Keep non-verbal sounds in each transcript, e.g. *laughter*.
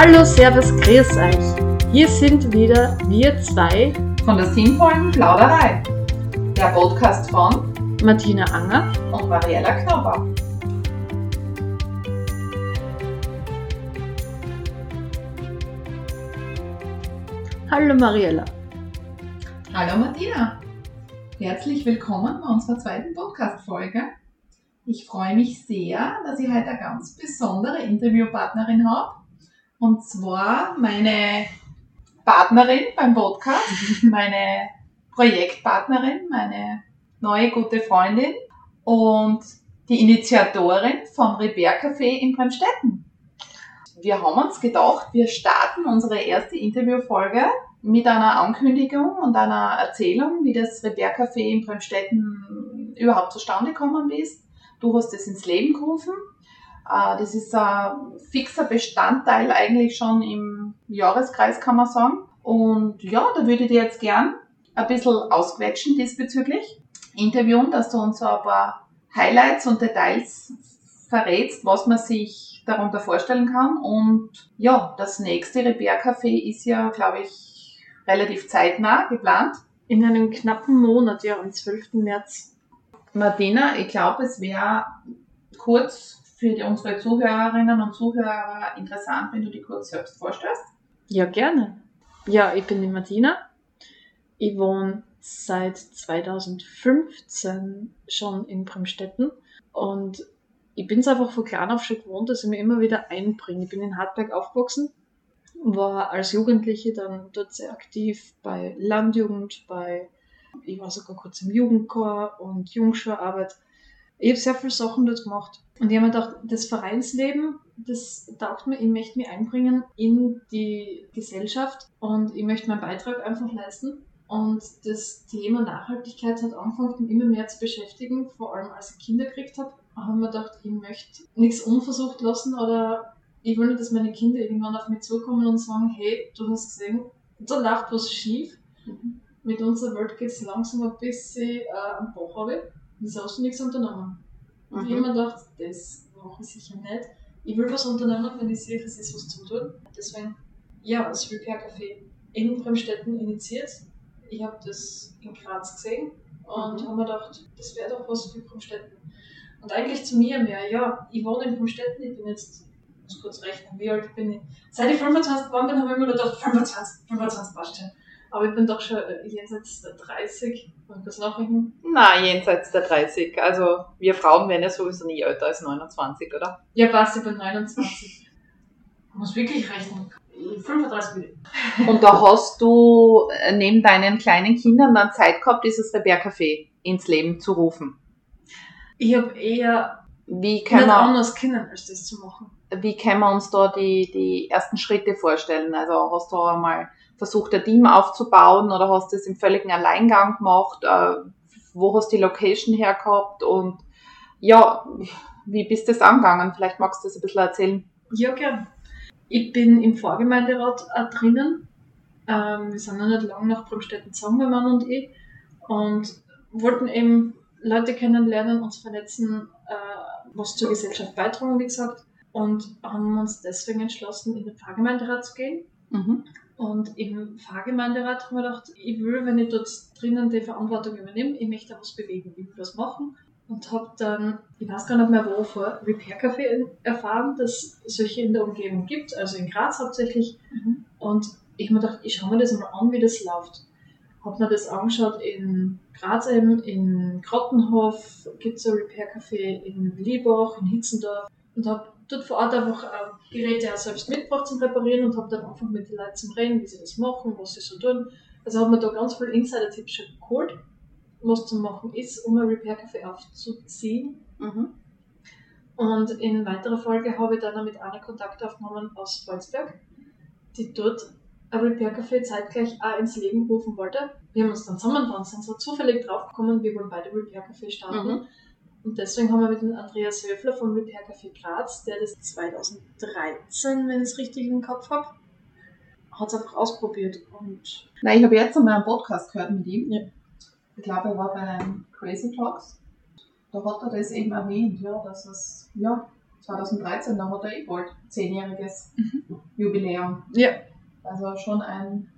Hallo, Servus, grüß euch. Hier sind wieder wir zwei von der sinnvollen Plauderei. Der Podcast von Martina Anger und Mariella Knauber. Hallo Mariella. Hallo Martina. Herzlich willkommen bei unserer zweiten Podcast-Folge. Ich freue mich sehr, dass ich heute eine ganz besondere Interviewpartnerin habe. Und zwar meine Partnerin beim Podcast, *laughs* meine Projektpartnerin, meine neue gute Freundin und die Initiatorin vom Repair Café in Bremstetten. Wir haben uns gedacht, wir starten unsere erste Interviewfolge mit einer Ankündigung und einer Erzählung, wie das Repair Café in Bremstetten überhaupt zustande gekommen ist Du hast es ins Leben gerufen. Äh, das ist ein fixer Bestandteil eigentlich schon im Jahreskreis, kann man sagen. Und ja, da würde ich dir jetzt gern ein bisschen ausquetschen diesbezüglich. Interviewen, dass du uns so ein paar Highlights und Details verrätst, was man sich darunter vorstellen kann. Und ja, das nächste Repair Café ist ja, glaube ich, relativ zeitnah geplant. In einem knappen Monat, ja, am 12. März. Martina, ich glaube, es wäre kurz für die, unsere Zuhörerinnen und Zuhörer interessant, wenn du dich kurz selbst vorstellst. Ja, gerne. Ja, ich bin die Martina. Ich wohne seit 2015 schon in Bremstetten und ich bin es einfach von klein auf schon gewohnt, dass ich mich immer wieder einbringe. Ich bin in Hartberg aufgewachsen, war als Jugendliche dann dort sehr aktiv bei Landjugend, bei ich war sogar kurz im Jugendchor und Jungschularbeit. Ich habe sehr viele Sachen dort gemacht. Und ich habe mir gedacht, das Vereinsleben, das taugt mir, ich möchte mich einbringen in die Gesellschaft und ich möchte meinen Beitrag einfach leisten. Und das Thema Nachhaltigkeit hat angefangen, mich immer mehr zu beschäftigen, vor allem als ich Kinder gekriegt habe. habe ich mir gedacht, ich möchte nichts unversucht lassen oder ich will nicht, dass meine Kinder irgendwann auf mich zukommen und sagen, hey, du hast gesehen, da läuft was schief. Mhm mit unserer Welt geht es langsam ein bisschen äh, am Bach runter. Wieso hast du nichts unternommen? Und mhm. ich habe mir gedacht, das mache ich sicher nicht. Ich will was unternehmen, wenn ich sehe, es ist was zu tun. Deswegen, ja, das Repair Café in Bremstetten initiiert. Ich habe das in Graz gesehen und mhm. habe mir gedacht, das wäre doch was für Bremstetten. Und eigentlich zu mir mehr, ja, ich wohne in Bremstetten, ich bin jetzt, ich muss kurz rechnen, wie alt bin ich? Seit ich 25 geworden bin, habe ich mir gedacht, 25, 25 passt schon. Aber ich bin doch schon äh, jenseits der 30. Und das nachrechnen? Nein, jenseits der 30. Also wir Frauen werden ja sowieso nie älter als 29, oder? Ja, passt, ich bin 29. Ich muss wirklich rechnen. 35 bin Und da hast du äh, neben deinen kleinen Kindern dann Zeit gehabt, dieses Repair-Café ins Leben zu rufen? Ich habe eher wie kann nicht man, anders kennen, als das zu machen. Wie können wir uns da die, die ersten Schritte vorstellen? Also hast du einmal versucht, ein Team aufzubauen oder hast du es im völligen Alleingang gemacht? Äh, wo hast du die Location hergehabt? Und ja, wie bist du das angegangen? Vielleicht magst du das ein bisschen erzählen. Ja, gern. Ich bin im Vorgemeinderat auch drinnen. Ähm, wir sind noch nicht lange nach Bremstetten zusammen, mein Mann und ich. Und wollten eben Leute kennenlernen, uns vernetzen, äh, was zur Gesellschaft beitragen, wie gesagt. Und haben uns deswegen entschlossen, in den Pfarrgemeinderat zu gehen. Mhm. Und im Pfarrgemeinderat haben wir gedacht, ich will, wenn ich dort drinnen die Verantwortung übernehme, ich möchte was bewegen, ich will was machen. Und habe dann, ich weiß gar nicht mehr wo, vor Repair Café erfahren, dass es solche in der Umgebung gibt, also in Graz hauptsächlich. Mhm. Und ich habe mir gedacht, ich schaue mir das mal an, wie das läuft. Habe mir das angeschaut in Graz eben, in Grottenhof gibt es ein Repair Café, in Liebach, in Hitzendorf und habe dort vor Ort einfach äh, Geräte auch selbst mitgebracht zum Reparieren und habe dann einfach mit den Leuten zum Reden, wie sie das machen, was sie so tun. Also habe mir da ganz viele Insider-Tipps schon geholt, was zu machen ist, um ein Repair-Café aufzuziehen. Mhm. Und in weiterer Folge habe ich dann mit einer Kontakt aufgenommen aus Volzberg, die dort ein Repair-Café zeitgleich auch ins Leben rufen wollte. Wir haben uns dann zusammengetan, sind so zufällig draufgekommen, wir wollen beide Repair-Café starten. Mhm. Und deswegen haben wir mit dem Andreas Höfler vom Repair Café Graz, der das 2013, wenn ich es richtig im Kopf habe, hat es einfach ausprobiert. Und Nein, ich habe jetzt einmal einen Podcast gehört mit ihm. Ja. Ich glaube, er war bei einem Crazy Talks. Da hat er das eben erwähnt, ja, dass es ja, 2013, da hat er eh bald zehnjähriges Jubiläum. Ja. Also schon ein,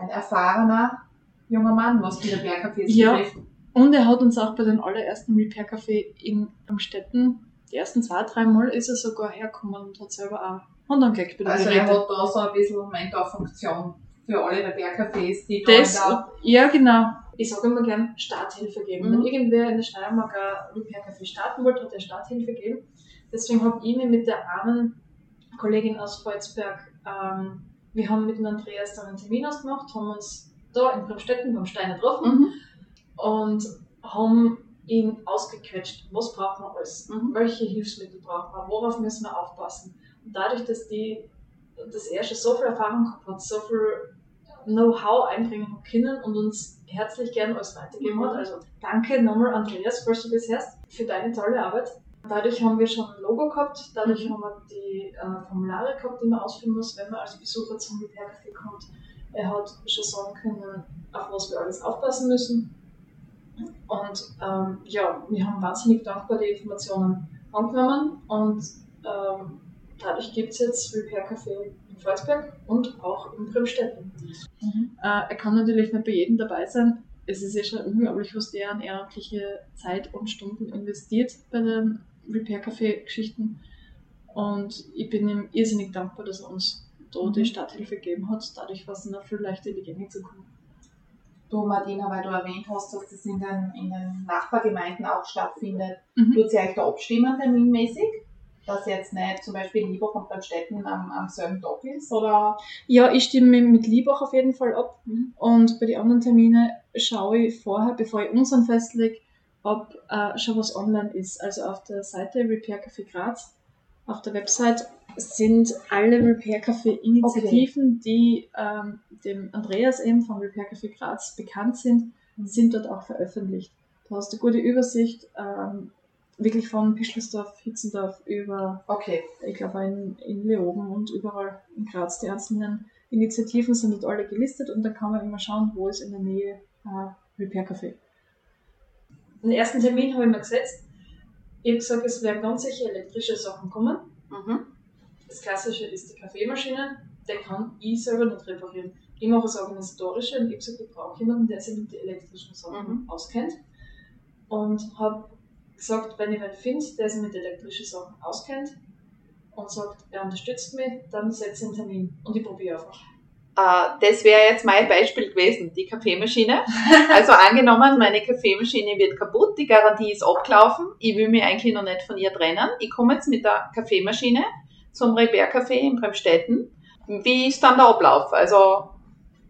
ein erfahrener junger Mann, was die Repair-Cafés Ja. betrifft. Und er hat uns auch bei den allerersten Repair Café in Amstetten, die ersten zwei, drei Mal ist er sogar hergekommen und hat selber auch Hand angelegt bei Also er hat da so ein bisschen Mentorfunktion für alle Repair-Cafés, die da Das, der ja genau. Ich sage immer gern Starthilfe geben. Mhm. Wenn irgendwer in der Steiermark ein Repair Café starten wollte, hat er Starthilfe gegeben. Deswegen habe ich mich mit der armen Kollegin aus Volzberg, ähm, wir haben mit dem Andreas dann einen Termin ausgemacht, haben uns da in Bremstetten beim Steiner getroffen Mhm. Und haben ihn ausgequetscht, was braucht man alles, Mhm. welche Hilfsmittel braucht man, worauf müssen wir aufpassen. Und dadurch, dass die, dass er schon so viel Erfahrung gehabt hat, so viel Know-how einbringen hat können und uns herzlich gern alles weitergeben Mhm. hat. Also danke nochmal Andreas, falls du das hörst, für deine tolle Arbeit. Dadurch haben wir schon ein Logo gehabt, dadurch Mhm. haben wir die äh, Formulare gehabt, die man ausfüllen muss, wenn man als Besucher zum Repair Café kommt. Er hat schon sagen können, auf was wir alles aufpassen müssen. Und ähm, ja, wir haben wahnsinnig dankbar die Informationen angenommen und ähm, dadurch gibt es jetzt Repair Café in Volzberg und auch in Bremstetten. Mhm. Äh, er kann natürlich nicht bei jedem dabei sein. Es ist ja schon unglaublich, was der an ehrenamtliche Zeit und Stunden investiert bei den Repair Café Geschichten. Und ich bin ihm irrsinnig dankbar, dass er uns da Mhm. die Starthilfe gegeben hat. Dadurch war es noch viel leichter in die Gänge zu kommen. Du, Martina, weil du erwähnt hast, dass das in den, in den Nachbargemeinden auch stattfindet, Mhm. tut ihr euch da abstimmen terminmäßig? Dass jetzt nicht zum Beispiel Liebach und Bremstetten am, am selben Tag ist? Oder? Ja, ich stimme mit Liebach auf jeden Fall ab. Mhm. Und bei den anderen Terminen schaue ich vorher, bevor ich unseren festlege, ob äh, schon was online ist. Also auf der Seite Repair Café Graz, auf der Website sind alle Repair Café Initiativen, die ähm, dem Andreas eben von Repair Café Graz bekannt sind, sind dort auch veröffentlicht. Du hast eine gute Übersicht, ähm, wirklich von Pischelsdorf, Hitzendorf über Okay. ich glaube in, in Leoben und überall in Graz. Die einzelnen Initiativen sind dort alle gelistet und dann kann man immer schauen, wo ist in der Nähe äh, Repair Café. Den ersten Termin habe ich mir gesetzt. Ich habe gesagt, es werden ganz sicher elektrische Sachen kommen. Mhm. Das Klassische ist die Kaffeemaschine. Der kann ich selber nicht reparieren. Ich mache das Organisatorische und ich habe gesagt, ich brauche jemanden, der sich mit den elektrischen Sachen Mhm. auskennt. Und habe gesagt, wenn ich einen finde, der sich mit elektrischen Sachen auskennt und sagt, er unterstützt mich, dann setze ich einen Termin und ich probiere einfach. Äh, das wäre jetzt mein Beispiel gewesen, die Kaffeemaschine. *laughs* Also angenommen, meine Kaffeemaschine wird kaputt, die Garantie ist abgelaufen, ich will mich eigentlich noch nicht von ihr trennen. Ich komme jetzt mit der Kaffeemaschine zum Repair Café in Bremstetten. Wie ist dann der Ablauf? Also,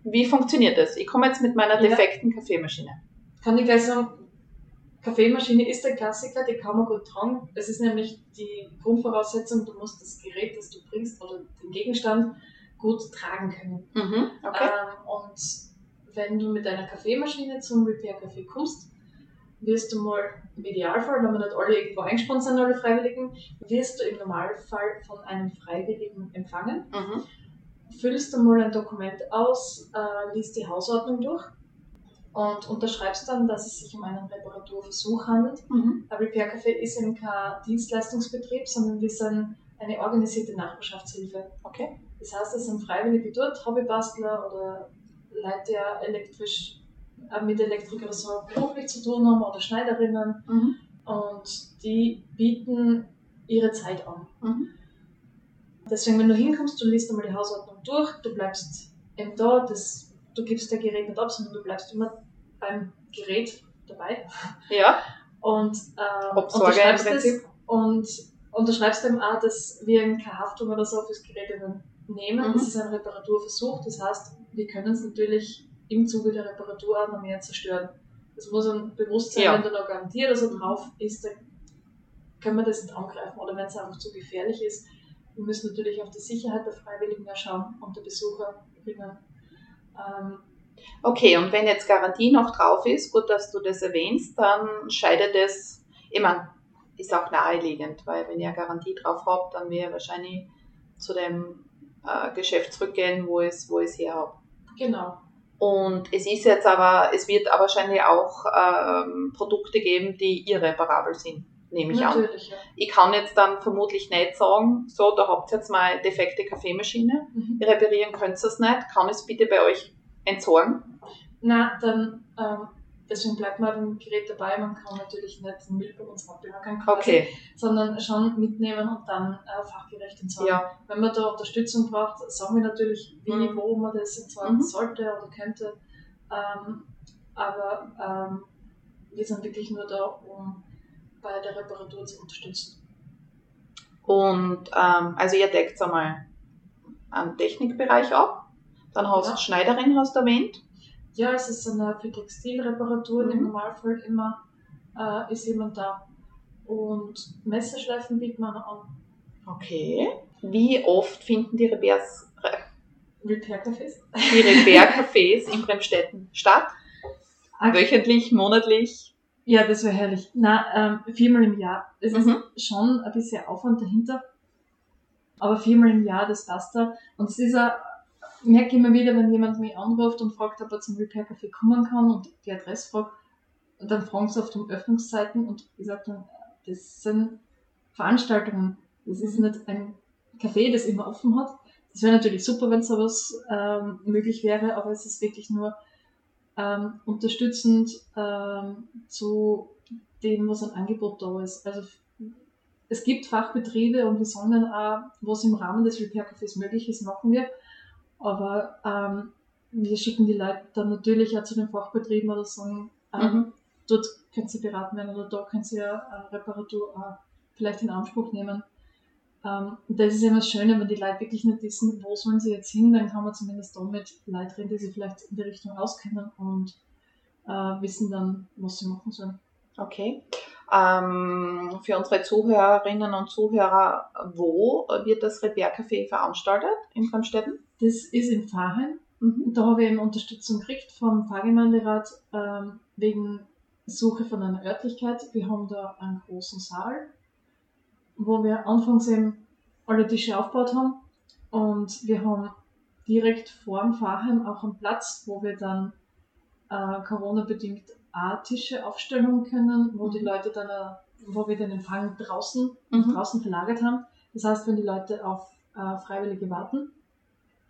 wie funktioniert das? Ich komme jetzt mit meiner Ja. defekten Kaffeemaschine. Kann ich gleich sagen, Kaffeemaschine ist der Klassiker, die kann man gut tragen. Es ist nämlich die Grundvoraussetzung, du musst das Gerät, das du bringst oder den Gegenstand gut tragen können. Mhm, okay. Ähm, und wenn du mit deiner Kaffeemaschine zum Repair Café kommst, wirst du mal im Idealfall, wenn wir nicht alle irgendwo eingespannt sind, alle Freiwilligen, wirst du im Normalfall von einem Freiwilligen empfangen. Mhm. Füllst du mal ein Dokument aus, äh, liest die Hausordnung durch und unterschreibst dann, dass es sich um einen Reparaturversuch handelt. Mhm. Ein Repair Café ist eben kein Dienstleistungsbetrieb, sondern wir sind eine organisierte Nachbarschaftshilfe. Okay. Das heißt, es sind Freiwillige dort, Hobbybastler oder Leute, die elektrisch, mit Elektrik oder so beruflich zu tun haben oder Schneiderinnen Mhm. und die bieten ihre Zeit an. Mhm. Deswegen, wenn du hinkommst, du liest einmal die Hausordnung durch, du bleibst eben da, das, du gibst dein Gerät nicht ab, sondern du bleibst immer beim Gerät dabei Ja, und ähm, unterschreibst es und unterschreibst eben auch, dass wir keine Haftung oder so fürs Gerät übernehmen. Mhm. Das ist ein Reparaturversuch, das heißt, wir können es natürlich im Zuge der Reparatur auch noch mehr zerstören. Das muss ein bewusst sein, Ja. wenn da noch Garantie oder so drauf ist, dann können wir das nicht angreifen oder wenn es einfach zu gefährlich ist. Wir müssen natürlich auf die Sicherheit der Freiwilligen schauen und der Besucherinnen. Ähm, Okay, und wenn jetzt Garantie noch drauf ist, gut, dass du das erwähnst, dann scheidet es, ich meine, ist auch naheliegend, weil wenn ihr Garantie drauf habt, dann wir wahrscheinlich zu dem äh, Geschäft zurückgehen, wo es, wo es her habt. genau. Und es ist jetzt aber, es wird aber wahrscheinlich auch ähm, Produkte geben, die irreparabel sind. nehme ich an. Natürlich, ja. Ich kann jetzt dann vermutlich nicht sagen, so, da habt ihr jetzt mal defekte Kaffeemaschine, Mhm. reparieren könnt ihr es nicht, kann ich es bitte bei euch entsorgen? Na, dann, ähm, deswegen bleibt man beim Gerät dabei. Man kann natürlich nicht den Müll bei uns quasi, Okay, sondern schon mitnehmen und dann äh, fachgerecht entsorgen. ja, Wenn man da Unterstützung braucht, sagen wir natürlich, wie, Mhm. wo man das entsorgen Mhm. sollte oder könnte. Ähm, aber ähm, wir sind wirklich nur da, um bei der Reparatur zu unterstützen. und ähm, also ihr deckt einmal am Technikbereich ab, dann hast du Ja. Schneiderin, hast du erwähnt. Ja, es ist eine für Textilreparaturen im Mhm. Normalfall immer äh, ist jemand da. Und Messerschleifen bieten wir noch an. Okay. Wie oft finden die Repairs, Repair-Cafés. die Repair-Cafés in Bremstetten statt? Wöchentlich, monatlich? Ja, das wäre herrlich. Na, ähm, viermal im Jahr. Es Mhm. ist schon ein bisschen Aufwand dahinter. Aber viermal im Jahr, das passt da. Und es ist ich merke immer wieder, wenn jemand mich anruft und fragt, ob er zum Repair Café kommen kann und die Adresse fragt, und dann fragen sie oft um Öffnungszeiten und ich sage dann, das sind Veranstaltungen. Das ist nicht ein Café, das immer offen hat. Das wäre natürlich super, wenn sowas ähm, möglich wäre, aber es ist wirklich nur ähm, unterstützend ähm, zu dem, was ein Angebot da ist. Also es gibt Fachbetriebe und wir sollen dann auch, was im Rahmen des Repair Cafés möglich ist, machen wir. Aber ähm, wir schicken die Leute dann natürlich auch zu den Fachbetrieben oder sagen, ähm, Mhm. dort können sie beraten werden oder da können sie ja eine Reparatur auch vielleicht in Anspruch nehmen. Ähm, das ist immer das Schöne, wenn die Leute wirklich nicht wissen, wo sollen sie jetzt hin, dann kann man zumindest da mit Leuten reden, die sich vielleicht in die Richtung auskennen und äh, wissen dann, was sie machen sollen. Okay. Ähm, für unsere Zuhörerinnen und Zuhörer, wo wird das Repair-Café veranstaltet in Bremstetten? Das ist in Fahrheim. Mhm. Da habe ich eben Unterstützung gekriegt vom Pfarrgemeinderat ähm, wegen Suche von einer Örtlichkeit. Wir haben da einen großen Saal, wo wir anfangs eben alle Tische aufgebaut haben. Und wir haben direkt vor dem Fahrheim auch einen Platz, wo wir dann äh, Corona-bedingt auch Tische aufstellen können, wo die Leute dann, äh, wo wir den Empfang draußen Mhm. draußen verlagert haben. Das heißt, wenn die Leute auf äh, Freiwillige warten,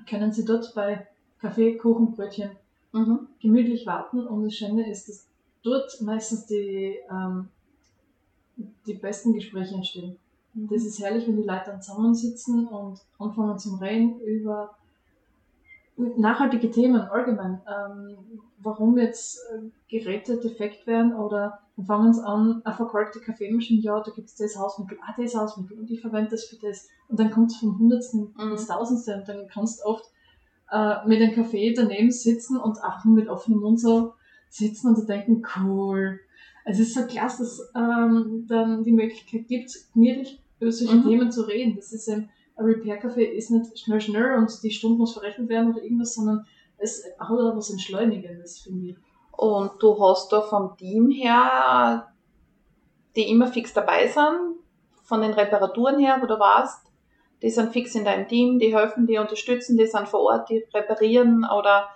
können sie dort bei Kaffee, Kuchen, Brötchen Mhm. gemütlich warten. Und das Schöne ist, dass dort meistens die, ähm, die besten Gespräche entstehen. Das ist herrlich, wenn die Leute dann zusammensitzen und anfangen zum Reden über nachhaltige Themen allgemein. Ähm, warum jetzt äh, Geräte defekt werden oder dann fangen sie an, eine verkalkte Kaffeemaschine, ja, da gibt es das Hausmittel, ah, das Hausmittel und ich verwende das für das. Und dann kommt es vom Hundertsten Mhm. ins Tausendste und dann kannst du oft äh, mit einem Kaffee daneben sitzen und auch nur mit offenem Mund so sitzen und denken, cool. Es ist so klasse, dass ähm, dann die Möglichkeit gibt, gemütlich über solche Mhm. Themen zu reden. Das ist ein, ein Repair-Café ist nicht schnell, schnell und die Stunde muss verrechnet werden oder irgendwas, sondern es hat auch was Entschleunigendes, finde ich. Und du hast da vom Team her, die immer fix dabei sind, von den Reparaturen her, wo du warst, die sind fix in deinem Team, die helfen, die unterstützen, die sind vor Ort, die reparieren oder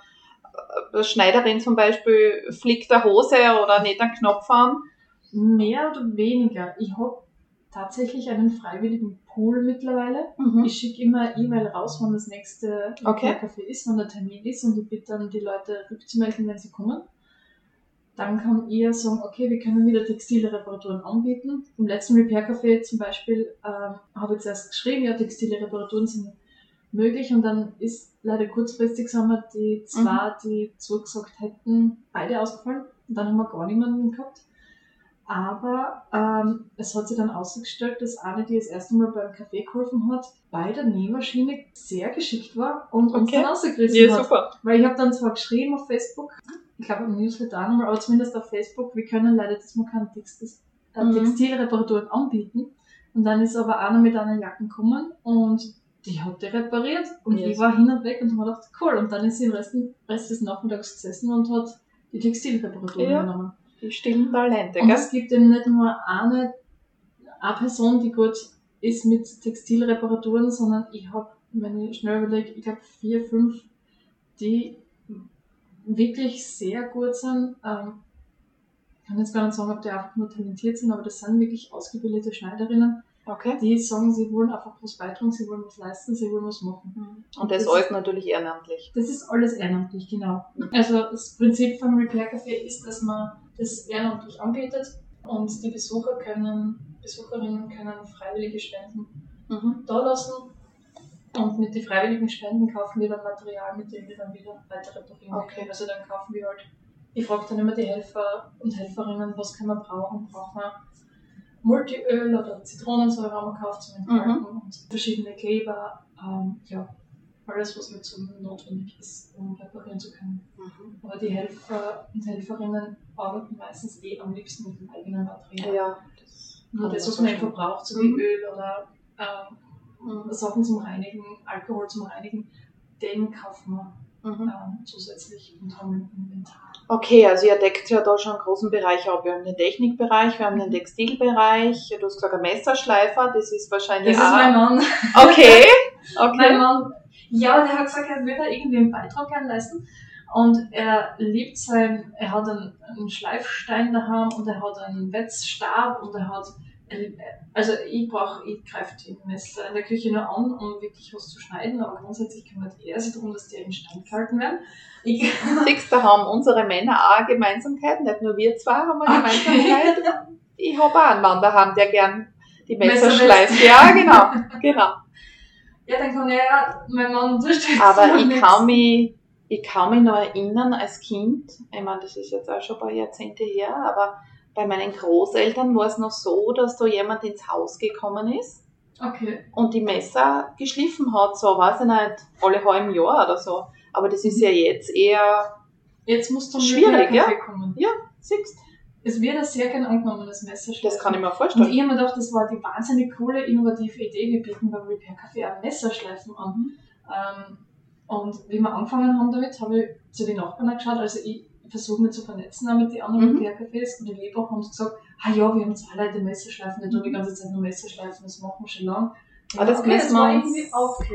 äh, Schneiderin zum Beispiel flickt eine Hose oder nicht einen Knopf an. Mehr oder weniger. Ich habe tatsächlich einen freiwilligen Pool mittlerweile. Mhm. Ich schicke immer eine E-Mail raus, wann das nächste Okay. Café ist, wann der Termin ist und ich bitte dann die Leute rückzumelden, wenn sie kommen. Dann kann ihr sagen, okay, wir können wieder textile Reparaturen anbieten. Im letzten Repair Café zum Beispiel ähm, habe ich zuerst geschrieben, ja, textile Reparaturen sind möglich und dann ist leider kurzfristig, sagen wir, die zwei, die zugesagt hätten, beide ausgefallen und dann haben wir gar niemanden gehabt. Aber ähm, es hat sich dann ausgestellt, dass eine, die das erste Mal beim Café geholfen hat, bei der Nähmaschine sehr geschickt war und uns Okay. dann rausgerissen hat. super. Weil ich habe dann zwar geschrieben auf Facebook, ich glaube im Newsletter auch nochmal, aber zumindest auf Facebook, wir können leider diesmal keine Text äh, Mhm. Textilreparaturen anbieten. Und dann ist aber einer mit einer Jacke gekommen und die hat die repariert und Yes. ich war hin und weg und habe gedacht, cool. Und dann ist sie den Rest, Rest des Nachmittags gesessen und hat die Textilreparaturen Ja. genommen. Die stillen Talente, Und gell? es gibt eben nicht nur eine, eine Person, die gut ist mit Textilreparaturen, sondern ich habe, wenn ich schnell überlege, ich glaube vier, fünf, die wirklich sehr gut sind. Ähm, kann jetzt gar nicht sagen, ob die einfach nur talentiert sind, aber das sind wirklich ausgebildete Schneiderinnen, Okay. die sagen, sie wollen einfach was beitragen, sie wollen was leisten, sie wollen was machen. Und das alles natürlich ehrenamtlich. Das ist alles ehrenamtlich, genau. Also das Prinzip vom Repair Café ist, dass man das ehrenamtlich anbietet und die Besucher können, Besucherinnen können freiwillige Spenden Mhm. da lassen und mit den freiwilligen Spenden kaufen wir dann Material, mit dem wir dann wieder weiter reparieren Okay. Also dann kaufen wir halt, ich frage dann immer die Helfer und Helferinnen, was kann man brauchen? Braucht man Multiöl oder Zitronensäure haben wir gekauft zum Entfalten und verschiedene Kleber, ähm, ja, alles was mit so notwendig ist, um reparieren zu können. Mhm. Aber die Helfer und Helferinnen arbeiten meistens eh am liebsten mit dem eigenen Material. Ja. Das Nur das, was man eben vorstellen. verbraucht, so wie Mhm. Öl oder ähm, Mhm. Sachen zum Reinigen, Alkohol zum Reinigen, den kaufen wir Mhm. ähm, zusätzlich und haben im Inventar. Okay, also ihr deckt ja da schon einen großen Bereich ab. Wir haben den Technikbereich, wir haben den Textilbereich, du hast gesagt, ein Messerschleifer, das ist wahrscheinlich Das ist mein Mann. Okay, *laughs* Mein okay. Mann, ja, der hat gesagt, er würde irgendwie einen Beitrag gerne leisten. Und er liebt sein, er hat einen, einen Schleifstein daheim und er hat einen Wetzstab und er hat, also ich brauche, ich greife die Messer in der Küche nur an, um wirklich was zu schneiden, aber grundsätzlich kümmert er sich darum, dass die instand gehalten werden. Ich, *laughs* Siehst, da haben unsere Männer auch eine Gemeinsamkeit, nicht nur wir zwei haben eine Okay. Gemeinsamkeit. Ich habe auch einen Mann daheim, der gern die Messer Messer schleift. Ja, genau, genau. Ja, dann kann er ja mein Mann unterstützen. Aber ich nichts. kann mich, ich kann mich noch erinnern als Kind, ich meine, das ist jetzt auch schon ein paar Jahrzehnte her, aber bei meinen Großeltern war es noch so, dass da jemand ins Haus gekommen ist Okay. und die Messer geschliffen hat, so weiß ich nicht, alle halben Jahr oder so. Aber das ist ja jetzt eher, Jetzt musst du Schwierig, ja? kommen. siehst, Es wird ein sehr gern angenommenes Messer. das kann ich mir Und vorstellen. ich habe mir gedacht, das war die wahnsinnig coole, innovative Idee. Wir bieten beim Repair Café auch Messerschleifen an. Ähm, und wie wir angefangen haben damit, habe ich zu den Nachbarn geschaut. Also ich versuche mich zu vernetzen auch mit den anderen Mhm. Repair Cafés. Und in Lebach haben sie gesagt, ah ja, wir haben zwei Leute Messerschleifen, die tun die ganze Zeit nur Messerschleifen, das machen wir schon lange. Ah, das müssen wir uns.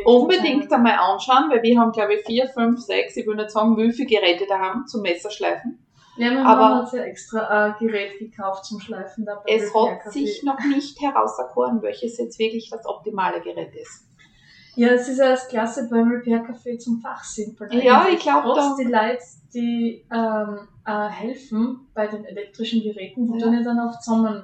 Unbedingt einmal anschauen, weil wir haben, glaube ich, vier, fünf, sechs, ich will nicht sagen, wie viele Geräte da haben zum Messerschleifen. Ja, aber- Mann hat sich extra ein Gerät gekauft zum Schleifen. Da beim Es hat sich noch nicht herauserkoren, welches jetzt wirklich das optimale Gerät ist. Ja, es ist ja das Klasse beim Repair Café zum Fachsimpeln. Ja, ich glaub, Trotz die Leute, die ähm, äh, helfen bei den elektrischen Geräten, die Ja. tun ja dann auf zusammen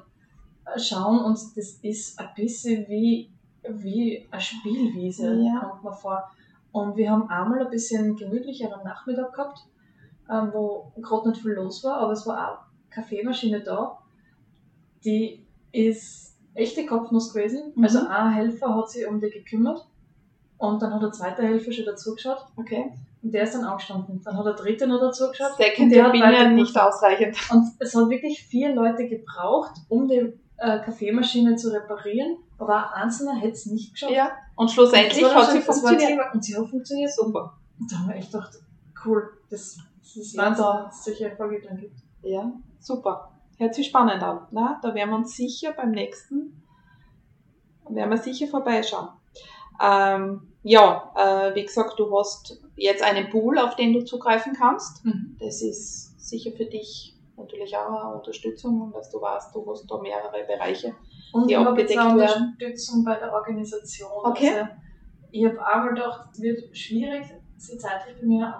äh, schauen und das ist ein bisschen wie, wie eine Spielwiese, Ja. kommt mir vor. Und wir haben einmal ein bisschen gemütlicheren Nachmittag gehabt, ähm, wo gerade nicht viel los war, aber es war auch eine Kaffeemaschine da, die ist echte Kopfnuss gewesen. Mhm. Also ein Helfer hat sich um die gekümmert und dann hat der zweite Helfer schon dazugeschaut Okay. und der ist dann angestanden. Dann hat der dritte noch dazugeschaut Second der hat Opinion weiter nicht ausreichend. Und es hat wirklich vier Leute gebraucht, um die äh, Kaffeemaschine zu reparieren, aber ein einzelner hätte es nicht geschafft. Ja. Und schlussendlich hat sie funktioniert. Und sie hat funktioniert. Super. Und da haben wir echt gedacht, cool, das, das ist Ja, Wahnsinn, da- solche dann gibt. Ja, super. Hört sich spannend an. Na, da werden wir uns sicher beim nächsten, werden wir sicher vorbeischauen. Ähm, ja, äh, wie gesagt, du hast jetzt einen Pool, auf den du zugreifen kannst. Mhm. Das ist sicher für dich natürlich auch eine Unterstützung, dass du weißt, du hast da mehrere Bereiche. Und Die ich abgedeckt auch werden. Unterstützung bei der Organisation. Okay. Also, ich habe einmal gedacht, es wird schwierig, sie zeitlich bei mir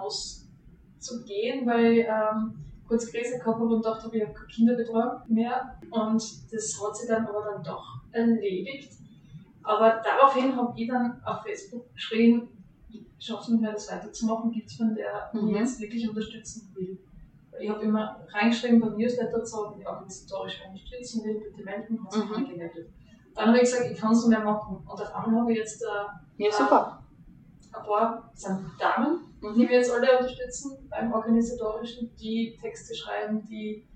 auszugehen, weil ich ähm, kurz Krise gehabt habe und dachte, ich habe keine Kinderbetreuung mehr. Und das hat sich dann aber dann doch erledigt. Aber daraufhin habe ich dann auf Facebook geschrieben, ich schaffe es nicht mehr, das weiterzumachen, gibt es von der Mhm. mich jetzt wirklich unterstützen will. Ich habe immer reingeschrieben beim Newsletter zu sagen, die organisatorisch unterstützen will, bitte melden, hat sich Mhm. gemeldet. Dann habe ich gesagt, ich kann es nicht mehr machen. Und auf einmal habe ich jetzt äh, Ja, super. Ein paar sind Damen, die Mhm. wir jetzt alle unterstützen beim Organisatorischen, die Texte schreiben, die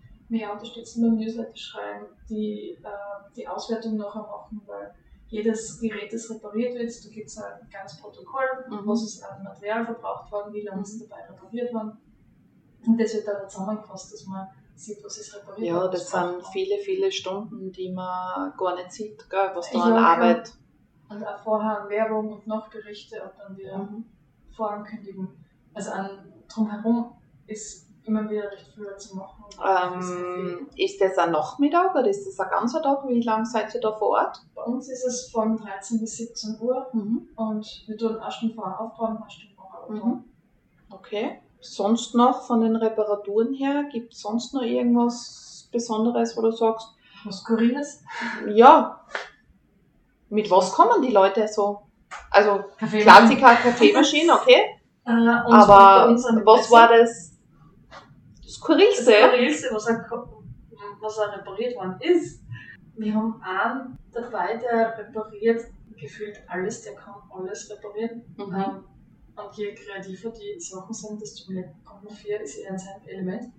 auch unterstützen beim Newsletter schreiben, die äh, die Auswertung nachher machen, weil jedes Gerät, das repariert wird, da gibt es ein kleines Protokoll, Mhm. was ist an Material verbraucht worden, wie lange ist dabei repariert worden. Und das wird dann zusammengefasst, dass man sieht, was ist repariert Ja, das sind viele, viele Stunden, die man gar nicht sieht, gell, was da Ja, an. Arbeit. Und auch vorher Werbung und Nachberichte und dann wieder Mhm. vorankündigen. Also an drumherum ist immer wieder recht viel zu machen. Ähm, ist das ein Nachmittag oder ist das ein ganzer Tag? Wie lange seid ihr da vor Ort? Bei uns ist es von 13 bis 17 Uhr Mhm. und wir tun eine Stunde vorher aufbauen, eine Stunde vorher abbauen. Mhm. Okay. Sonst noch von den Reparaturen her, gibt es sonst noch irgendwas Besonderes, wo du sagst, Was Skurriles? ja, mit was kommen die Leute so? Also Kaffee. Klassiker, Kaffeemaschine, okay. *laughs* Äh, Aber was war das Das Skurrilste? Skurrilste, was er, was er repariert worden ist. Wir haben einen dabei, der repariert gefühlt alles, der kann alles reparieren. Mhm. Ähm, und je kreativer die Sachen sind, desto mehr kommt man für, ist eher ein sein Element.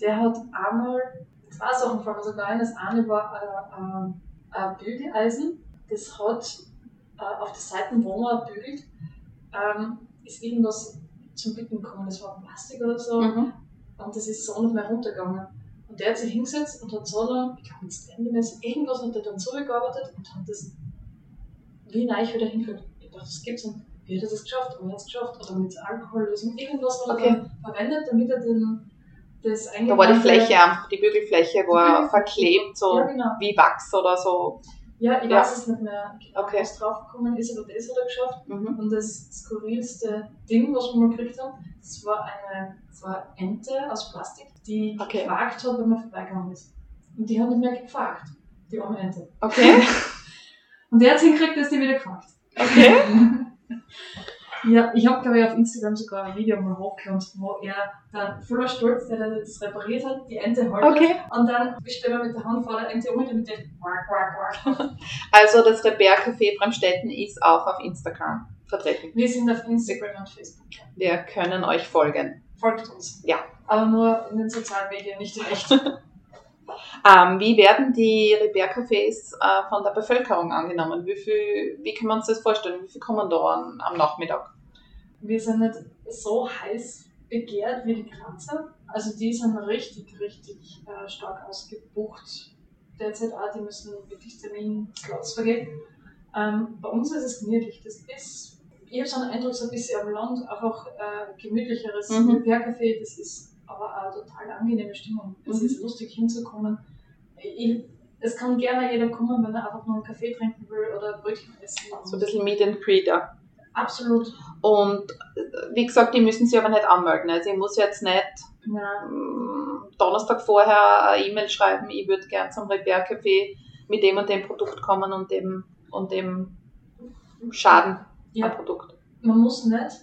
Der hat einmal zwei Sachen vor mir sogar ein. Das eine war äh, äh, ein Bügeleisen, das hat äh, auf der Seite, wo man bügelt, ähm, ist irgendwas zum Bicken gekommen. Das war Plastik oder so. Mhm. Und das ist so nicht mehr runtergegangen. Und der hat sich hingesetzt und hat so dann, ich glaube mit Standymäßig, irgendwas hat er dann so gearbeitet und hat das wie neu wieder hingeführt. Ich dachte, das gibt's nicht. Wie hat er das geschafft? Und er hat es geschafft. Oder mit Alkohollösung. Irgendwas hat er Okay. dann verwendet, damit er den, das Da war die Fläche einfach, die Bügelfläche war Die verklebt, so Ja, genau. wie Wachs oder so. Ja, ich Ja. weiß es nicht mehr Okay. was draufgekommen ist, aber das hat er geschafft. Mhm. Und das skurrilste Ding, was wir mal gekriegt haben, das war eine, das war eine Ente aus Plastik, die Okay. gequakt hat, wenn man vorbeigegangen ist. Und die hat nicht mehr gequakt, die arme Ente. Okay. *laughs* Und der hat es hingekriegt, dass die wieder quakt. Okay. *laughs* Ja, ich habe, glaube ich, auf Instagram sogar ein Video mal hochgeladen, wo er dann voller Stolz, der das repariert hat, die Ente haltet. Okay. Und dann stellt er mit der Hand vor der Ente um, damit der quack, quack, quack. Also das Repair-Café Bramstetten ist auch auf Instagram vertreten. Wir sind auf Instagram und Facebook. Wir können euch folgen. Folgt uns. Ja. Aber nur in den sozialen Medien, nicht in echt. *laughs* Ähm, wie werden die Repair-Cafés äh, von der Bevölkerung angenommen? Wie, viel, wie kann man uns das vorstellen? Wie viel kommen da an, am Nachmittag? Wir sind nicht so heiß begehrt wie die Grazer. Also die sind richtig, richtig äh, stark ausgebucht. Derzeit auch, die müssen wirklich Terminslots vergeben. Ähm, bei uns ist es gemütlich. Das ist, ich habe so einen Eindruck, so ein bisschen am Land einfach äh, gemütlicheres Mhm. Repair-Café. Das ist aber eine total angenehme Stimmung. Es Mhm. ist lustig hinzukommen. Ich, es kann gerne jeder kommen, wenn er einfach nur einen Kaffee trinken will oder Brötchen essen. So ein bisschen Meet and Greeter. Absolut. Und äh, wie gesagt, die müssen sich aber nicht anmelden. Also ich muss jetzt nicht Ja. ähm, Donnerstag vorher eine E-Mail schreiben, ich würde gern zum Repair-Café mit dem und dem Produkt kommen und dem und dem Schaden Ja. am Produkt. Man muss nicht,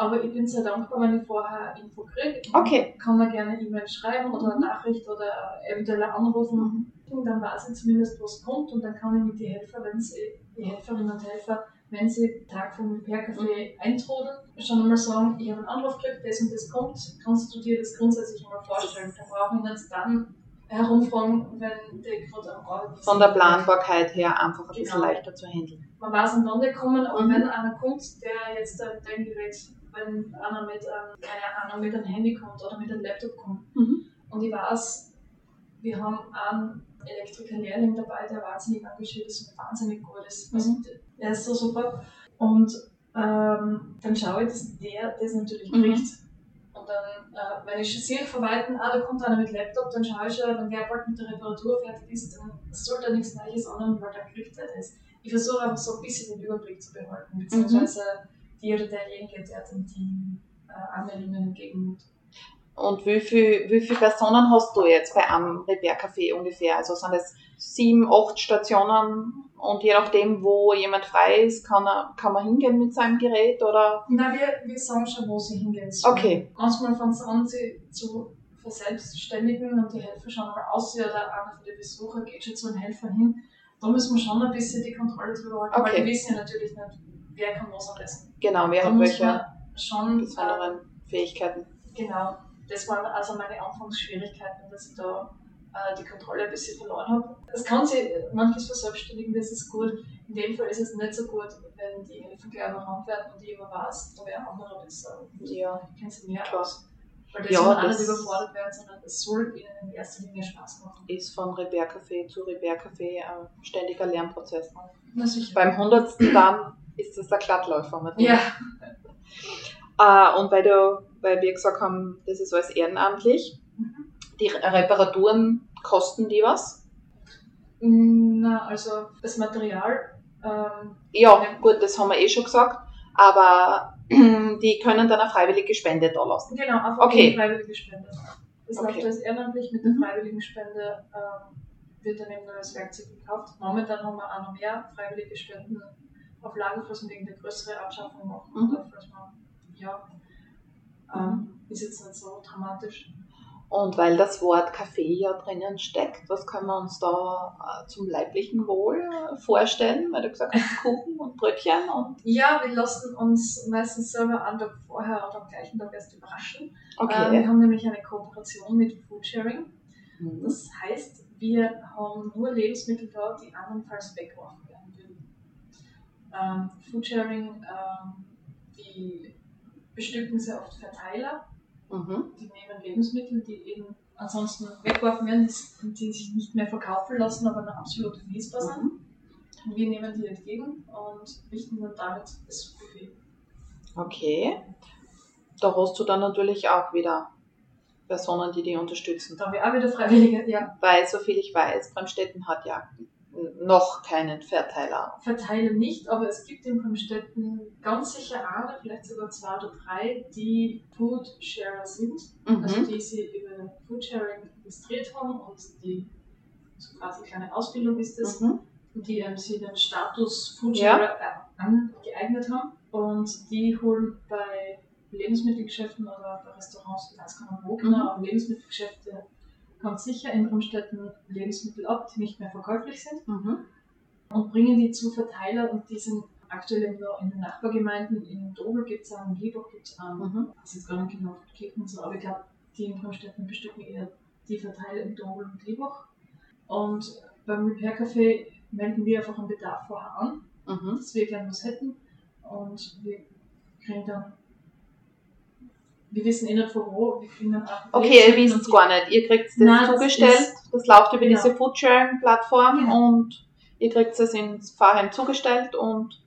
aber ich bin sehr dankbar, wenn ich vorher Info kriege. Okay. Kann man gerne E-Mail schreiben oder eine Mhm. Nachricht oder eventuell anrufen. Und dann weiß ich zumindest, was kommt und dann kann ich mit den Helfer, wenn sie, die Helferinnen und Helfer, wenn sie Tag vom Repair-Café eintrudeln, schon einmal sagen, ich habe einen Anruf gekriegt, das und das kommt, kannst du dir das grundsätzlich einmal vorstellen. Da brauchen wir nicht dann herumfragen, wenn die gerade am Arbeiten sind. Von der Planbarkeit her einfach ein bisschen Genau. leichter zu handeln. man weiß nicht, wann die kommen, aber Mhm. wenn einer kommt, der jetzt dein Gerät, wenn einer mit, ähm, keine Ahnung, mit einem Handy kommt oder mit einem Laptop kommt Mhm. und ich weiß, wir haben einen Elektriker-Lehrling dabei, der wahnsinnig engagiert ist und wahnsinnig gut ist. Also, Mhm. der ist so super. Und ähm, dann schaue ich, dass der das natürlich Mhm. kriegt. Und dann, äh, wenn ich sehe Weitem, ah, da kommt einer mit Laptop, dann schaue ich schon, wenn der bald mit der Reparatur fertig ist, dann sollte er nichts Neues annehmen, weil dann kriegt er das. Ich versuche einfach so ein bisschen den Überblick zu behalten, beziehungsweise die oder derjenige, der dann die äh, Anmeldungen entgegennimmt. Und wie viel, wie viele Personen hast du jetzt bei einem Repair-Café ungefähr? Also sind es sieben, acht Stationen und je nachdem, wo jemand frei ist, kann, er, kann man hingehen mit seinem Gerät oder? Na, wir, wir sagen schon, wo sie hingehen sollen. Okay. Manchmal fangen sie an, sie zu verselbstständigen und die Helfer schauen mal aus, oder einer von den Besuchern geht schon zu einem Helfer hin. Da müssen wir schon ein bisschen die Kontrolle drüber halten, Okay. weil die wissen ja natürlich nicht, wer kann was am besten. Genau, wer Da hat welche schon, äh, besonderen Fähigkeiten? genau, das waren also meine Anfangsschwierigkeiten, dass ich da äh, die Kontrolle ein bisschen verloren habe. Es kann sich manches verselbstständigen, das ist gut. In dem Fall ist es nicht so gut, wenn die Helfer gleich überrannt werden und ich immer weiß, da wäre ein anderer besser. Ja, Ich kenne sie mehr Klar. aus. Weil das Ja, soll nicht überfordert werden, sondern es soll ihnen in erster Linie Spaß machen. ist von Repair-Café zu Repair-Café ein ständiger Lernprozess. Na sicher. Beim hundertsten dann ist das der Glattläufer. Martina. ja, Äh, *laughs* und weil, du, weil wir gesagt haben, das ist alles ehrenamtlich, Mhm. die Reparaturen kosten die was? Na, also das Material, ähm, Ja, gut, das haben wir eh schon gesagt, aber *clears throat* die können dann eine freiwillige Spende da lassen. genau, einfach Okay. gegen freiwillige Spende. Das Okay. läuft alles ehrenamtlich mit der Mhm. freiwilligen Spende, ähm, wird dann eben neues Werkzeug gekauft. Momentan haben wir auch noch mehr freiwillige Spenden auf Lager, falls wir irgendeine größere Anschaffung machen Mhm. falls man, ja, ähm, ist jetzt nicht so dramatisch. Und weil das Wort Kaffee ja drinnen steckt, was können wir uns da äh, zum leiblichen Wohl äh, vorstellen? Weil du gesagt hast, *laughs* Kuchen und Brötchen und Ja, wir lassen uns meistens selber einen Tag vorher oder am gleichen Tag erst überraschen. Ähm, wir okay. haben nämlich eine Kooperation mit Foodsharing. Mhm. Das heißt, wir haben nur Lebensmittel da, die andernfalls würden. Ähm, Foodsharing, ähm, die bestücken sehr oft Verteiler, Mhm. die nehmen Lebensmittel, die eben ansonsten weggeworfen werden, die, die sich nicht mehr verkaufen lassen, aber noch absolut genießbar sind. Mhm. Und wir nehmen die entgegen und richten dann damit das Buffet. Okay. Da hast du dann natürlich auch wieder Personen, die die unterstützen. Da haben wir auch wieder Freiwillige, ja, Weil, soviel ich weiß, Bremstetten hat ja noch keinen Verteiler. verteile nicht, aber es gibt in Bremstetten ganz sicher eine, vielleicht sogar zwei oder drei, die Foodsharer sind. Also Mhm. die sie über Foodsharing registriert haben und die so quasi eine kleine Ausbildung ist es, Mhm. die ähm, sie den Status Foodsharer äh, angeeignet haben und die holen bei Lebensmittelgeschäften oder bei Restaurants, ich weiß gar nicht wo genau, Mhm. aber Lebensmittelgeschäfte ganz sicher in Bremstetten Lebensmittel ab, die nicht mehr verkäuflich sind Mhm. und bringen die zu Verteiler und die sind aktuell noch in den Nachbargemeinden. In Dobel gibt es einen, in Liebach gibt es einen, Mhm. weiß jetzt gar nicht genau, und so, aber ich glaube, die in Bremstetten bestücken eher die Verteiler in Dobel und Liebach. Und beim Repair Café melden wir einfach einen Bedarf vorher an, Mhm. dass wir gerne was hätten und wir kriegen dann, wir wissen eh nicht von wo, wir auch Okay, ihr wisst es gar nicht. Ihr kriegt es das zugestellt. ist- Das läuft über Genau. diese Foodsharing-Plattform Genau. und ihr kriegt es ins Fahrheim zugestellt und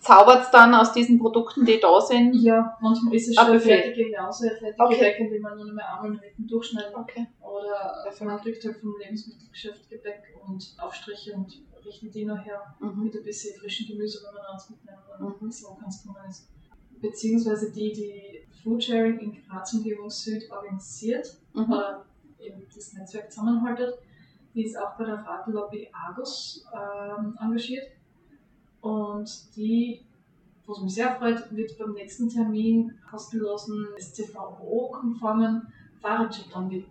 zaubert es dann aus diesen Produkten, die da sind. Ja, manchmal ist es schon eine fertige Jause, eine fertige Okay. Gebäck, in dem man nur noch mal einmal eine Rippen durchschneiden Okay. Oder man kriegt halt vom Lebensmittelgeschäft Gebäck und Aufstriche und richten die noch her Mhm. mit ein bisschen frischen Gemüse, wenn man ans mitnehmen oder Mhm. so ganz normal ist. Beziehungsweise die, die Foodsharing in Graz Umgebung Süd organisiert Mhm. oder eben das Netzwerk zusammenhaltet, die ist auch bei der Radlobby Argus ähm, engagiert. Und die, was mich sehr freut, wird beim nächsten Termin kostenlosen STVO-konformen Fahrradcheck anbieten.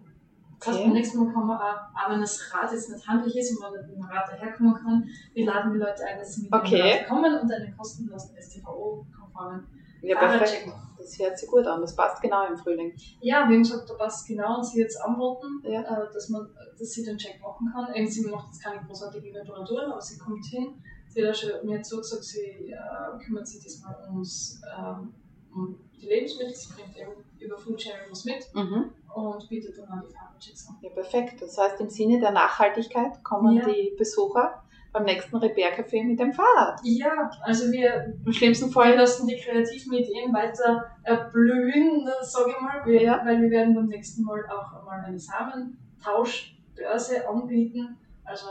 Das heißt, beim nächsten Mal kann man auch, auch wenn das Rad jetzt nicht handlich ist und man mit dem Rad daherkommen kann, wir laden die Leute ein, dass sie mit Okay. dem Rad kommen und einen kostenlosen STVO-konformen Ja, perfekt. Das hört sich gut an. Das passt genau im Frühling. Ja, wir haben gesagt, da passt genau und sie jetzt anboten, Ja. äh, dass, man, dass sie den Check machen kann. Eben, sie macht jetzt keine großartigen Reparaturen, aber sie kommt hin. Sie hat auch schon mir zugesagt, sie äh, kümmert sich diesmal ums, ähm, um die Lebensmittel. Sie bringt eben über Foodsharing was mit Mhm. und bietet dann auch die Fahrradchecks an. Ja, perfekt. Das heißt, im Sinne der Nachhaltigkeit kommen Ja. die Besucher beim nächsten Repair-Café mit dem Fahrrad. Ja, also wir, Im schlimmsten Fall. lassen die kreativen Ideen weiter erblühen, sage ich mal, wir, Ja. weil wir werden beim nächsten Mal auch mal eine Samentauschbörse anbieten. Also,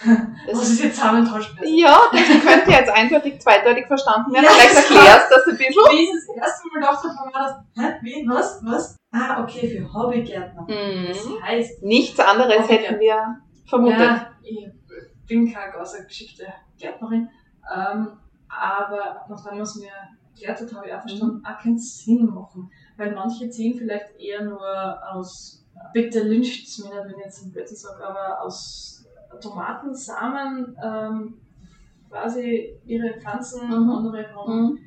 *laughs* Das was ist jetzt Samentauschbörse? Ja, das könnte jetzt eindeutig zweideutig verstanden werden. Ja, Vielleicht das erklärst du das ein bisschen. Wie ich das erste Mal gedacht habe, war das, hä, wie, was, was? Ah, okay, für Hobbygärtner. Das Mhm. heißt, Nichts anderes hätten wir vermutet. ja, bin keine ganz geschickte Gärtnerin, ähm, aber nachdem man es mir erklärt hat, habe ich auch verstanden, auch keinen Sinn machen. Weil manche ziehen vielleicht eher nur aus, bitte lyncht's mir nicht, wenn ich jetzt ein Blödsinn sage, aber aus Tomaten, Samen, ähm, quasi ihre Pflanzen, Mhm. andere haben Mhm.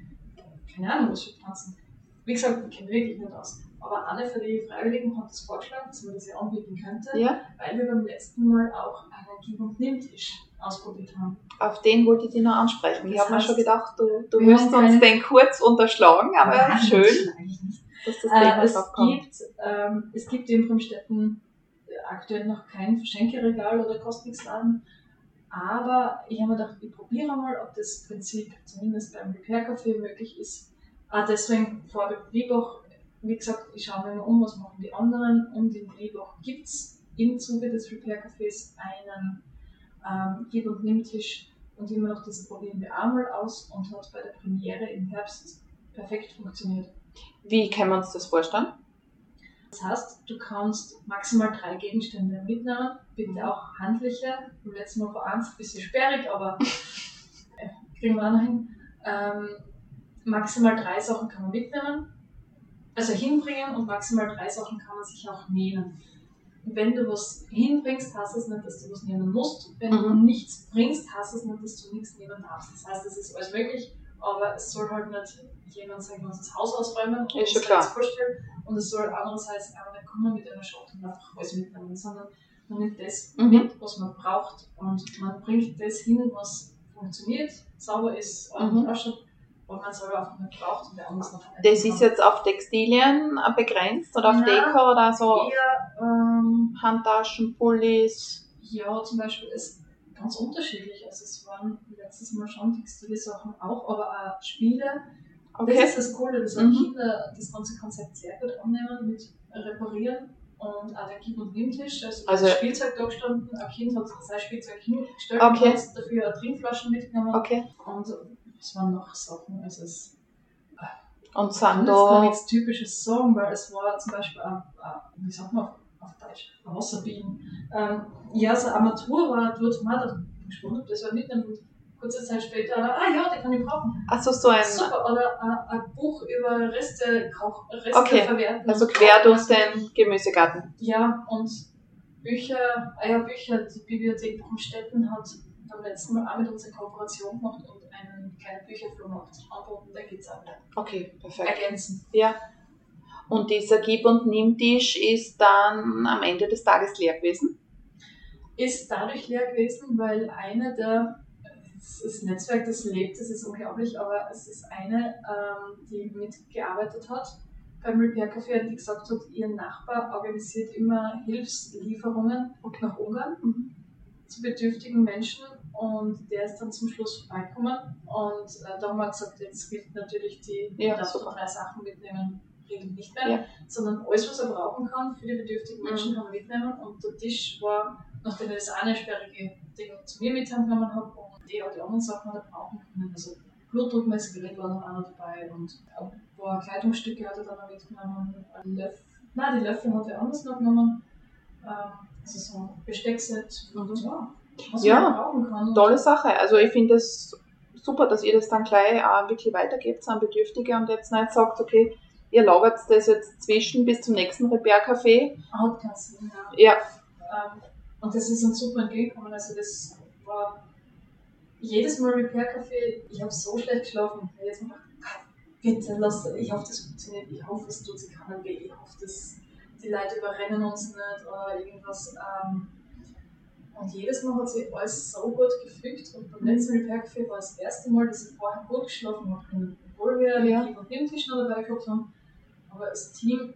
keine Ahnung, was für Pflanzen. Wie gesagt, ich kenne wirklich nicht aus. Aber eine von den Freiwilligen hat das vorgeschlagen, dass man das ja anbieten könnte, Ja, weil wir beim letzten Mal auch einen Gib- und Nimmtisch ausprobiert haben. auf den wollte ich dich noch ansprechen. Ich Das habe mir schon gedacht, du, du wir wirst uns den kurz unterschlagen, aber Nein, schön, dass das Thema Äh, es, kommt. gibt, ähm, es gibt in Bremstetten aktuell noch kein Verschenkeregal oder Kostnixladen. Aber ich habe mir gedacht, ich probiere mal, ob das Prinzip zumindest beim Repair Café möglich ist. auch deswegen vor dem Bliebach, wie gesagt, ich schaue mir immer um, was machen die anderen. Um den Bliebach gibt es im Zuge des Repair Cafés einen ähm, Gib- und Nimmtisch und immer noch das probieren wir einmal aus und hat bei der Premiere im Herbst perfekt funktioniert. Wie können wir uns das vorstellen? Das heißt, du kannst maximal drei Gegenstände mitnehmen, bitte auch handliche. Beim letzten Mal war eins ein bisschen sperrig, aber *laughs* äh, kriegen wir auch noch hin. Ähm, maximal drei Sachen kann man mitnehmen, also hinbringen und maximal drei Sachen kann man sich auch nehmen. Wenn du was hinbringst, heißt das nicht, dass du was nehmen musst. Wenn du Mhm. nichts bringst, heißt das nicht, dass du nichts nehmen darfst. Das heißt, es ist alles möglich, aber es soll halt nicht jemand sagen, uns das Haus ausräumen und uns klar. das vorstellen. Und es soll andererseits auch nicht kommen mit einer Schachtel und einfach alles mitnehmen, sondern man nimmt das Mhm. mit, was man braucht und man bringt das hin, was funktioniert, sauber ist, ordentlich Mhm. ausschaut und man selber einfach nicht braucht und der anders noch Das ist jetzt auf Textilien äh, begrenzt oder auf Nein. Deko oder so eher, ähm, Handtaschen, Pullis? ja, zum Beispiel ist ganz unterschiedlich. Also es waren letztes Mal schon textile Sachen auch, aber auch Spiele. Das Okay. ist das Coole, dass auch Mhm. Kinder das ganze Konzept sehr gut annehmen mit Reparieren und auch der Gib- und Nimmtisch. Also, Also- das Spielzeug da gestanden, ein Kind hat sein Spielzeug hingestellt Okay. und hat dafür Trinkflaschen mitgenommen. Okay. Und was waren noch Sachen? Also es Und Ich sind da. nichts Typisches sagen, weil es war zum Beispiel, ein, ein, wie sagt man auf, auf Deutsch, ein Wasserbienen. Ähm, ja, so eine Armatur war dort mal, bin ich gespannt, ob das war mitnehmen und kurze Zeit später, ah ja, den kann ich brauchen. Also so ein. Super, oder ein, ein Buch über Reste, Koch, Reste Okay, verwerten. Also und quer durch den Gemüsegarten. Ja, und Bücher, ah ja, Bücher, die Bibliothek Brunstetten hat beim letzten Mal auch mit uns eine Kooperation gemacht und einen kleinen Bücherflohmarkt angeboten, da geht's auch wieder. Okay, perfekt. Ergänzen. Ja. Und dieser Gib- und Nimmtisch ist dann am Ende des Tages leer gewesen. ist dadurch leer gewesen, weil eine der, das Netzwerk, das lebt, das ist unglaublich, aber es ist eine, ähm, die mitgearbeitet hat beim Repair Café und die gesagt hat, ihr Nachbar organisiert immer Hilfslieferungen nach Ungarn Mhm. zu bedürftigen Menschen und der ist dann zum Schluss vorbeigekommen. Und äh, da haben wir gesagt, jetzt gilt natürlich die, Ja, darf nur drei Sachen mitnehmen, Regel nicht mehr, Ja. sondern alles, was er brauchen kann für die bedürftigen Menschen, Mhm. kann man mitnehmen. Und der Tisch war, nachdem ich das eine sperrige Ding zu mir mitgenommen habe und die auch die anderen Sachen hat er brauchen können, also Blutdruckmessgerät war noch einer dabei und ein paar Kleidungsstücke hat er dann noch mitgenommen, ein Löffel, nein, die Löffel hat er anders noch genommen, ähm, also so ein Besteckset, Mhm. ja, was Ja, man brauchen kann. Tolle Sache. Also ich finde es super, dass ihr das dann gleich äh, wirklich weitergebt an Bedürftige und jetzt nicht sagt, okay, ihr lagert das jetzt zwischen bis zum nächsten Repair-Café. Hat keinen Sinn, ja. Ja, Ähm, und das ist uns super entgegengekommen. Also das war jedes Mal Repair Café, ich habe so schlecht geschlafen. Jetzt gedacht, bitte lass, ich hoffe, das funktioniert, ich hoffe, es tut sich keiner weh, ich hoffe, dass die Leute überrennen uns nicht oder irgendwas. Ähm, und jedes Mal hat sich alles so gut gefügt. Und beim letzten Repair Café war das erste Mal, dass ich vorher gut geschlafen habe. Obwohl wir Ja. die Problemtisch noch dabei gehabt haben. Aber das Team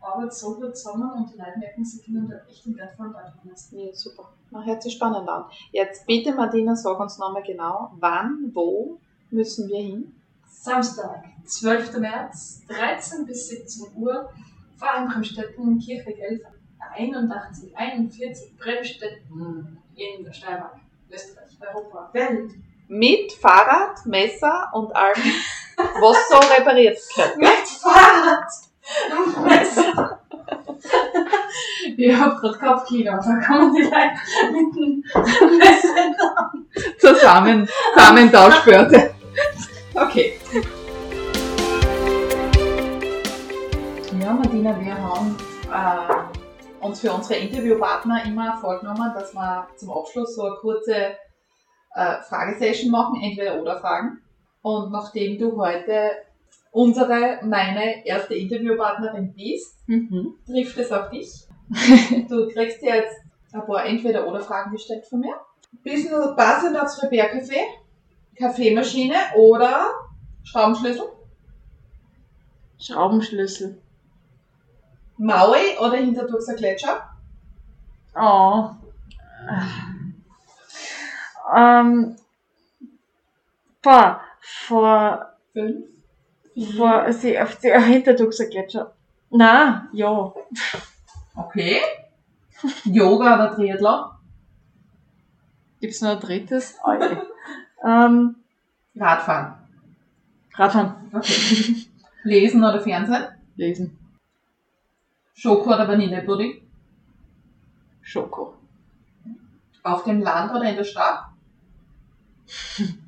arbeitet so gut zusammen und die Leute merken, sie können da echt einen wertvollen Beitrag leisten. nee, super. Na, hört sich spannend an. Jetzt bitte, Martina, sag uns nochmal genau, wann, wo müssen wir hin? Samstag, 12. März, 13 bis 17 Uhr, Verein Bremstetten, Kirchweg 11, 81, 41, Bremstetten in der Steiermark, Österreich, Europa, Welt. Mit Fahrrad, Messer und allem, was so repariert gehört. Mit Fahrrad! und Messer. Ich hab grad Kopfkino, da kommen die Leute mit dem Messer. Zusammen, Zusammentauschbörse. Okay. Ja, Martina, wir haben äh, uns für unsere Interviewpartner immer vorgenommen, dass wir zum Abschluss so eine kurze äh, Fragesession machen, entweder oder Fragen. Und nachdem du heute unsere, meine erste Interviewpartnerin bist, Mhm. trifft es auf dich. *laughs* Du kriegst jetzt ein paar entweder oder Fragen gestellt von mir. Bisschen passend als Repair-Café, Kaffeemaschine oder Schraubenschlüssel, Schraubenschlüssel. Maui oder Hinterturkser Gletscher, Oh. Ähm, boah, vor fünf, Vor, also auf der Hintertuxer Gletscher. Na, ja. Okay. Yoga oder Triathlon? Gibt's noch ein drittes? *laughs* Oh, ähm, Radfahren. Radfahren. Okay. Lesen oder Fernsehen? Lesen. Schoko oder Vanillepudding? Schoko. Auf dem Land oder in der Stadt? *laughs*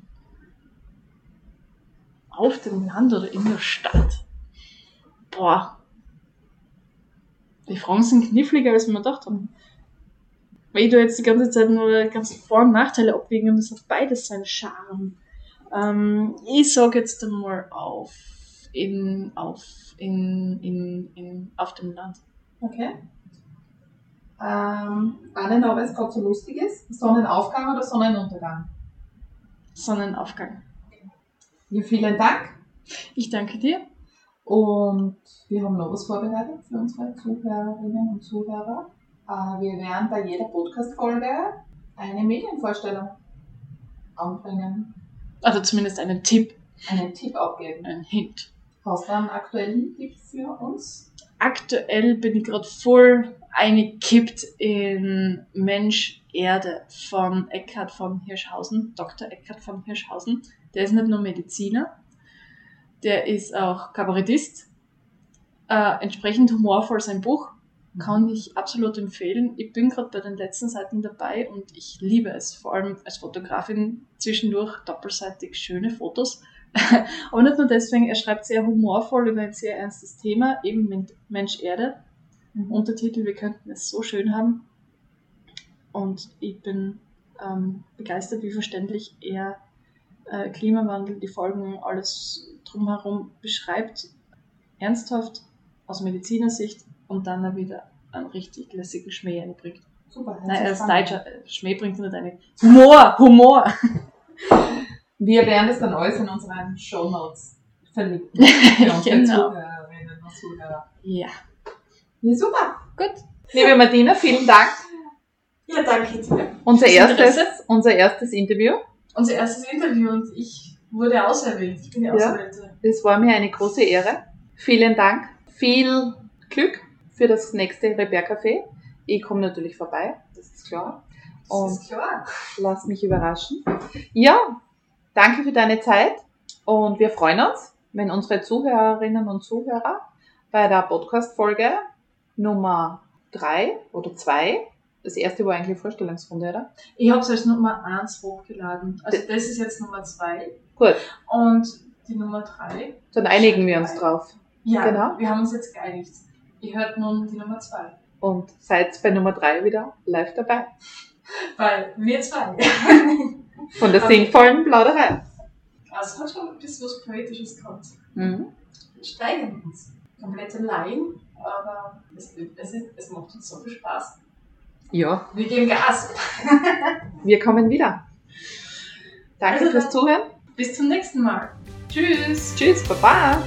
Auf dem Land oder in der Stadt? Boah. Die Fragen sind kniffliger, als wir gedacht haben. Weil ich da jetzt die ganze Zeit nur die ganzen Vor- und Nachteile abwägen und es hat beides seinen Charme. Ähm, ich sag jetzt einmal auf in, auf, in, in, in, auf dem Land. Okay. Ähm, eine noch, es gerade so lustig ist. Sonnenaufgang oder Sonnenuntergang? Sonnenaufgang. Ja, vielen Dank. Ich danke dir. Und wir haben noch was vorbereitet für unsere Zuhörerinnen und Zuhörer. Äh, Wir werden bei jeder Podcast-Folge eine Medienvorstellung anbringen, Also zumindest einen Tipp, einen Tipp abgeben. einen Hint. Hast du einen aktuellen Tipp für uns? Aktuell bin ich gerade voll eingekippt in Mensch Erde von Eckhard von Hirschhausen, Dr. Eckhard von Hirschhausen. Der ist nicht nur Mediziner, der ist auch Kabarettist. Äh, entsprechend humorvoll sein Buch. Kann ich absolut empfehlen. Ich bin gerade bei den letzten Seiten dabei und ich liebe es, vor allem als Fotografin zwischendurch doppelseitig schöne Fotos. *laughs* Aber nicht nur deswegen, er schreibt sehr humorvoll über ein sehr ernstes Thema, eben Mensch Erde. Untertitel, wir könnten es so schön haben. Und ich bin ähm, begeistert, wie verständlich er äh, Klimawandel, die Folgen, alles drumherum beschreibt. Ernsthaft, aus Medizinersicht und dann auch wieder einen richtig lässigen Schmäh einbringt. Super. Nein, er ist. Deutscher, äh, Schmäh bringt nicht eine. Humor, Humor! *laughs* Wir werden das dann alles in unseren Show Notes verlinken. *laughs* Genau. Zuhörerinnen und Zuhörer. Ja. Ja, super. Gut. Liebe Martina, vielen Dank. Ja, danke dir. Unser erstes, unser erstes Interview. Unser erstes Interview und ich wurde auserwählt. Ich bin die Ja. Auserwählte. Es war mir eine große Ehre. Vielen Dank. Viel Glück für das nächste Repair-Café. Ich komme natürlich vorbei, das ist klar. Und ist klar. lass mich überraschen. Ja, danke für deine Zeit und wir freuen uns, wenn unsere Zuhörerinnen und Zuhörer bei der Podcast-Folge Nummer drei oder zwei, das erste war eigentlich Vorstellungsrunde, oder? Ich habe es als Nummer 1 hochgeladen. Also das ist jetzt Nummer 2 Gut, und die Nummer 3. dann einigen wir uns drauf. Ja, Genau. wir haben uns jetzt geeinigt. Ihr hört nun die Nummer 2. Und seid bei Nummer drei wieder live dabei. Weil wir zwei. *laughs* Von der sinnvollen Plauderei. Also hat schon ein bisschen was Poetisches gehabt. Mhm. Wir steigern uns. Komplette Laien, aber es, es, ist, es macht uns so viel Spaß. Ja, Wir geben Gas. *laughs* wir kommen wieder. Danke Also fürs Zuhören. Bis zum nächsten Mal. Tschüss. Tschüss, Baba.